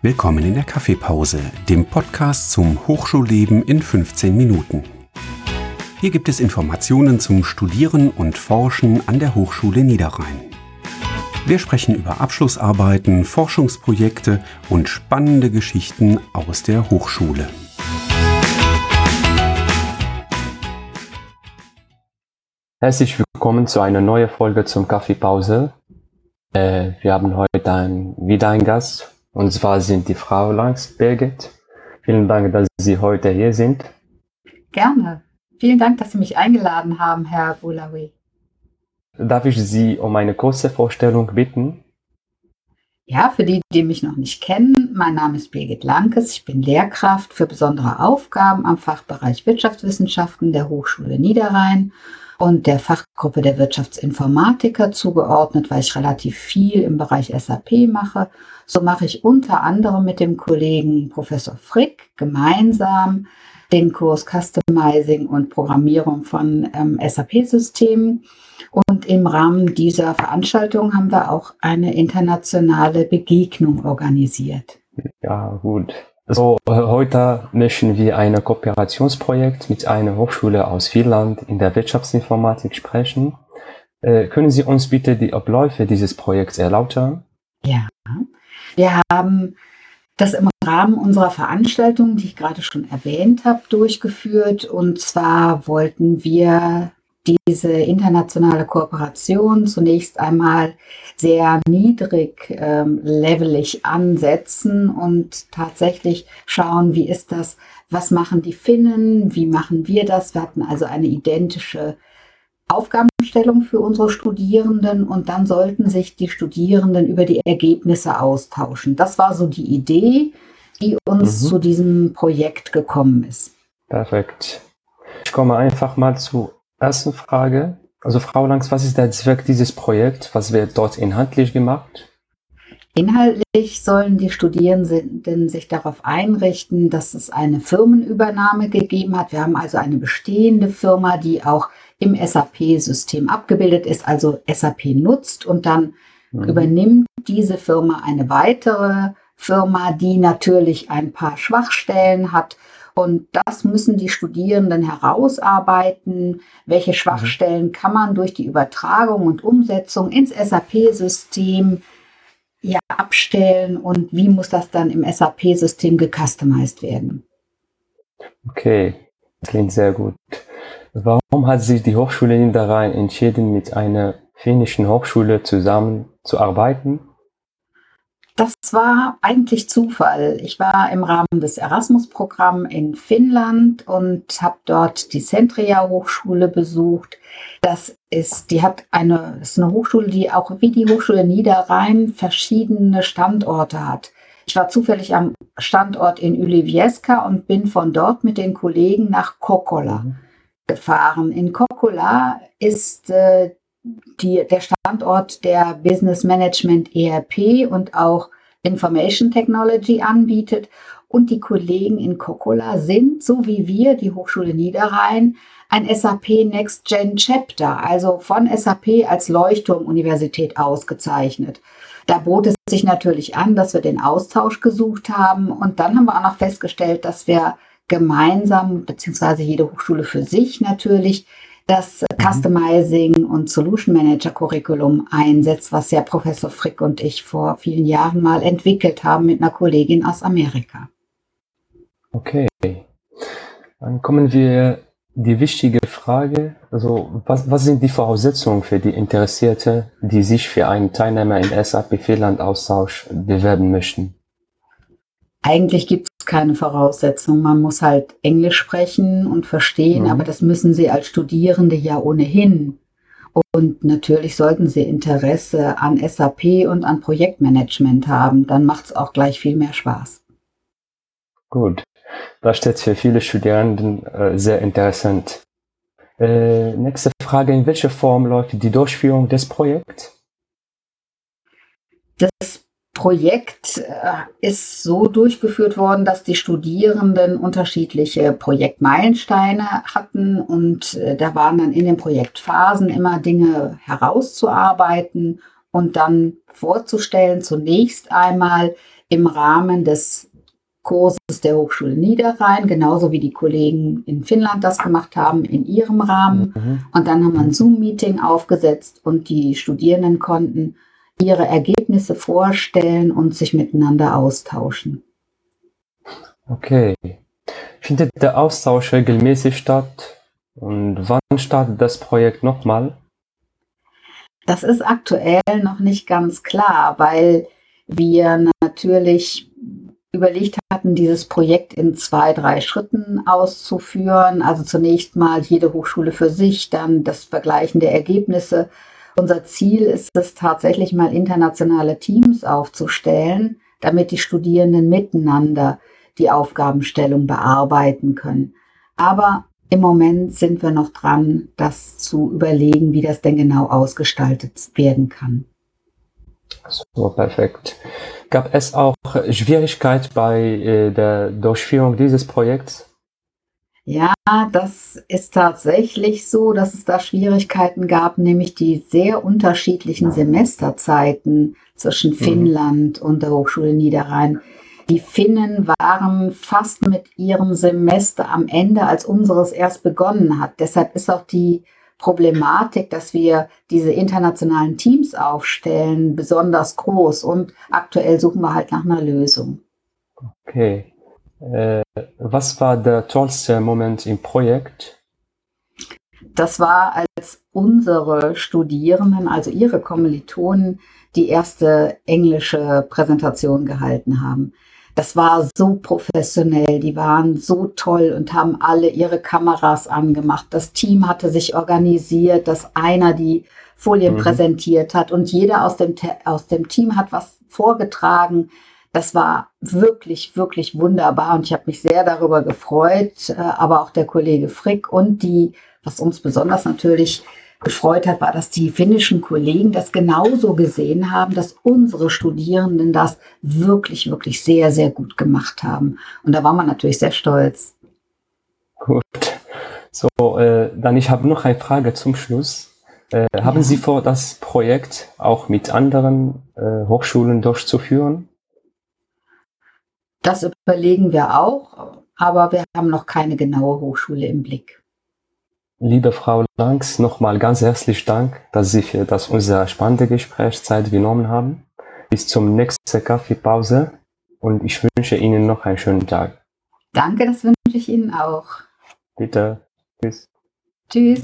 Willkommen in der Kaffeepause, dem Podcast zum Hochschulleben in 15 Minuten. Hier gibt es Informationen zum Studieren und Forschen an der Hochschule Niederrhein. Wir sprechen über Abschlussarbeiten, Forschungsprojekte und spannende Geschichten aus der Hochschule. Herzlich willkommen zu einer neuen Folge zum Kaffeepause. Äh, wir haben heute wieder einen Gast, und zwar sind die Frau Langs Birgit. Vielen Dank, dass Sie heute hier sind. Gerne. Vielen Dank, dass Sie mich eingeladen haben, Herr Boulaoui. Darf ich Sie um eine kurze Vorstellung bitten? Ja, für die, die mich noch nicht kennen, mein Name ist Birgit Lankes. Ich bin Lehrkraft für besondere Aufgaben am Fachbereich Wirtschaftswissenschaften der Hochschule Niederrhein und der Fachgruppe der Wirtschaftsinformatiker zugeordnet, weil ich relativ viel im Bereich SAP mache. So mache ich unter anderem mit dem Kollegen Professor Frick gemeinsam den Kurs Customizing und Programmierung von ähm, SAP-Systemen. Und im Rahmen dieser Veranstaltung haben wir auch eine internationale Begegnung organisiert. Ja, gut. So, heute möchten wir ein Kooperationsprojekt mit einer Hochschule aus Finnland in der Wirtschaftsinformatik sprechen. Äh, können Sie uns bitte die Abläufe dieses Projekts erläutern? Ja, wir haben das im Rahmen unserer Veranstaltung, die ich gerade schon erwähnt habe, durchgeführt. Und zwar wollten wir diese internationale Kooperation zunächst einmal sehr niedrig ähm, levelig ansetzen und tatsächlich schauen, wie ist das, was machen die Finnen, wie machen wir das. Wir hatten also eine identische Aufgabenstellung für unsere Studierenden und dann sollten sich die Studierenden über die Ergebnisse austauschen. Das war so die Idee, die uns mhm. zu diesem Projekt gekommen ist. Perfekt. Ich komme einfach mal zur ersten Frage. Also Frau Langs, was ist der Zweck dieses Projekts? Was wird dort inhaltlich gemacht? Inhaltlich sollen die Studierenden sich darauf einrichten, dass es eine Firmenübernahme gegeben hat. Wir haben also eine bestehende Firma, die auch im SAP-System abgebildet ist, also SAP nutzt und dann mhm. übernimmt diese Firma eine weitere Firma, die natürlich ein paar Schwachstellen hat. Und das müssen die Studierenden herausarbeiten. Welche Schwachstellen kann man durch die Übertragung und Umsetzung ins SAP-System ja, abstellen und wie muss das dann im SAP-System gecustomized werden? Okay, klingt sehr gut. Warum hat sich die Hochschule Niederrhein entschieden, mit einer finnischen Hochschule zusammenzuarbeiten? Das war eigentlich Zufall. Ich war im Rahmen des Erasmus-Programms in Finnland und habe dort die Centria Hochschule besucht. Das ist, die hat eine, ist eine Hochschule, die auch wie die Hochschule Niederrhein verschiedene Standorte hat. Ich war zufällig am Standort in Ylivieska und bin von dort mit den Kollegen nach Kokkola. Mhm gefahren. In Kokkola ist äh, die, der Standort der Business Management ERP und auch Information Technology anbietet. Und die Kollegen in Kokkola sind, so wie wir, die Hochschule Niederrhein, ein SAP Next Gen Chapter, also von SAP als Leuchtturmuniversität ausgezeichnet. Da bot es sich natürlich an, dass wir den Austausch gesucht haben. Und dann haben wir auch noch festgestellt, dass wir gemeinsam, beziehungsweise jede Hochschule für sich natürlich, das mhm. Customizing und Solution Manager Curriculum einsetzt, was ja Professor Frick und ich vor vielen Jahren mal entwickelt haben mit einer Kollegin aus Amerika. Okay. Dann kommen wir die wichtige Frage, also was, was sind die Voraussetzungen für die Interessierte, die sich für einen Teilnehmer im SAP Finland Austausch bewerben möchten? Eigentlich gibt es keine Voraussetzung. Man muss halt Englisch sprechen und verstehen, mhm. aber das müssen Sie als Studierende ja ohnehin. Und natürlich sollten Sie Interesse an SAP und an Projektmanagement haben. Dann macht es auch gleich viel mehr Spaß. Gut, das steht für viele Studierenden äh, sehr interessant. Äh, nächste Frage, in welcher Form läuft die Durchführung des Projekts? Das Projekt äh, ist so durchgeführt worden, dass die Studierenden unterschiedliche Projektmeilensteine hatten und äh, da waren dann in den Projektphasen immer Dinge herauszuarbeiten und dann vorzustellen, zunächst einmal, im Rahmen des Kurses der Hochschule Niederrhein, genauso wie die Kollegen in Finnland das gemacht haben, in ihrem Rahmen. Mhm. Und dann haben wir ein Zoom-Meeting aufgesetzt und die Studierenden konnten ihre Ergebnisse vorstellen und sich miteinander austauschen. Okay. Findet der Austausch regelmäßig statt? Und wann startet das Projekt nochmal? Das ist aktuell noch nicht ganz klar, weil wir natürlich überlegt hatten, dieses Projekt in zwei, drei Schritten auszuführen. Also zunächst mal jede Hochschule für sich, dann das Vergleichen der Ergebnisse. Unser Ziel ist es tatsächlich mal internationale Teams aufzustellen, damit die Studierenden miteinander die Aufgabenstellung bearbeiten können. Aber im Moment sind wir noch dran, das zu überlegen, wie das denn genau ausgestaltet werden kann. So, perfekt. Gab es auch Schwierigkeit bei äh, der Durchführung dieses Projekts? Ja, das ist tatsächlich so, dass es da Schwierigkeiten gab, nämlich die sehr unterschiedlichen Semesterzeiten zwischen mhm. Finnland und der Hochschule Niederrhein. Die Finnen waren fast mit ihrem Semester am Ende, als unseres erst begonnen hat. Deshalb ist auch die Problematik, dass wir diese internationalen Teams aufstellen, besonders groß. Und aktuell suchen wir halt nach einer Lösung. Okay. Äh, was war der tollste Moment im Projekt? Das war, als unsere Studierenden, also ihre Kommilitonen, die erste englische Präsentation gehalten haben. Das war so professionell, die waren so toll und haben alle ihre Kameras angemacht. Das Team hatte sich organisiert, dass einer die Folien mhm. präsentiert hat und jeder aus dem, aus dem Team hat was vorgetragen. Das war wirklich, wirklich wunderbar und ich habe mich sehr darüber gefreut, äh, aber auch der Kollege Frick und die, was uns besonders natürlich gefreut hat, war, dass die finnischen Kollegen das genauso gesehen haben, dass unsere Studierenden das wirklich, wirklich sehr, sehr gut gemacht haben. Und da war man natürlich sehr stolz. Gut. So, äh, dann ich habe noch eine Frage zum Schluss. Äh, ja. Haben Sie vor, das Projekt auch mit anderen äh, Hochschulen durchzuführen? Das überlegen wir auch, aber wir haben noch keine genaue Hochschule im Blick. Liebe Frau Langs, nochmal ganz herzlichen Dank, dass Sie für das unser spannende Gespräch Zeit genommen haben. Bis zum nächsten Kaffeepause und ich wünsche Ihnen noch einen schönen Tag. Danke, das wünsche ich Ihnen auch. Bitte. Tschüss. Tschüss.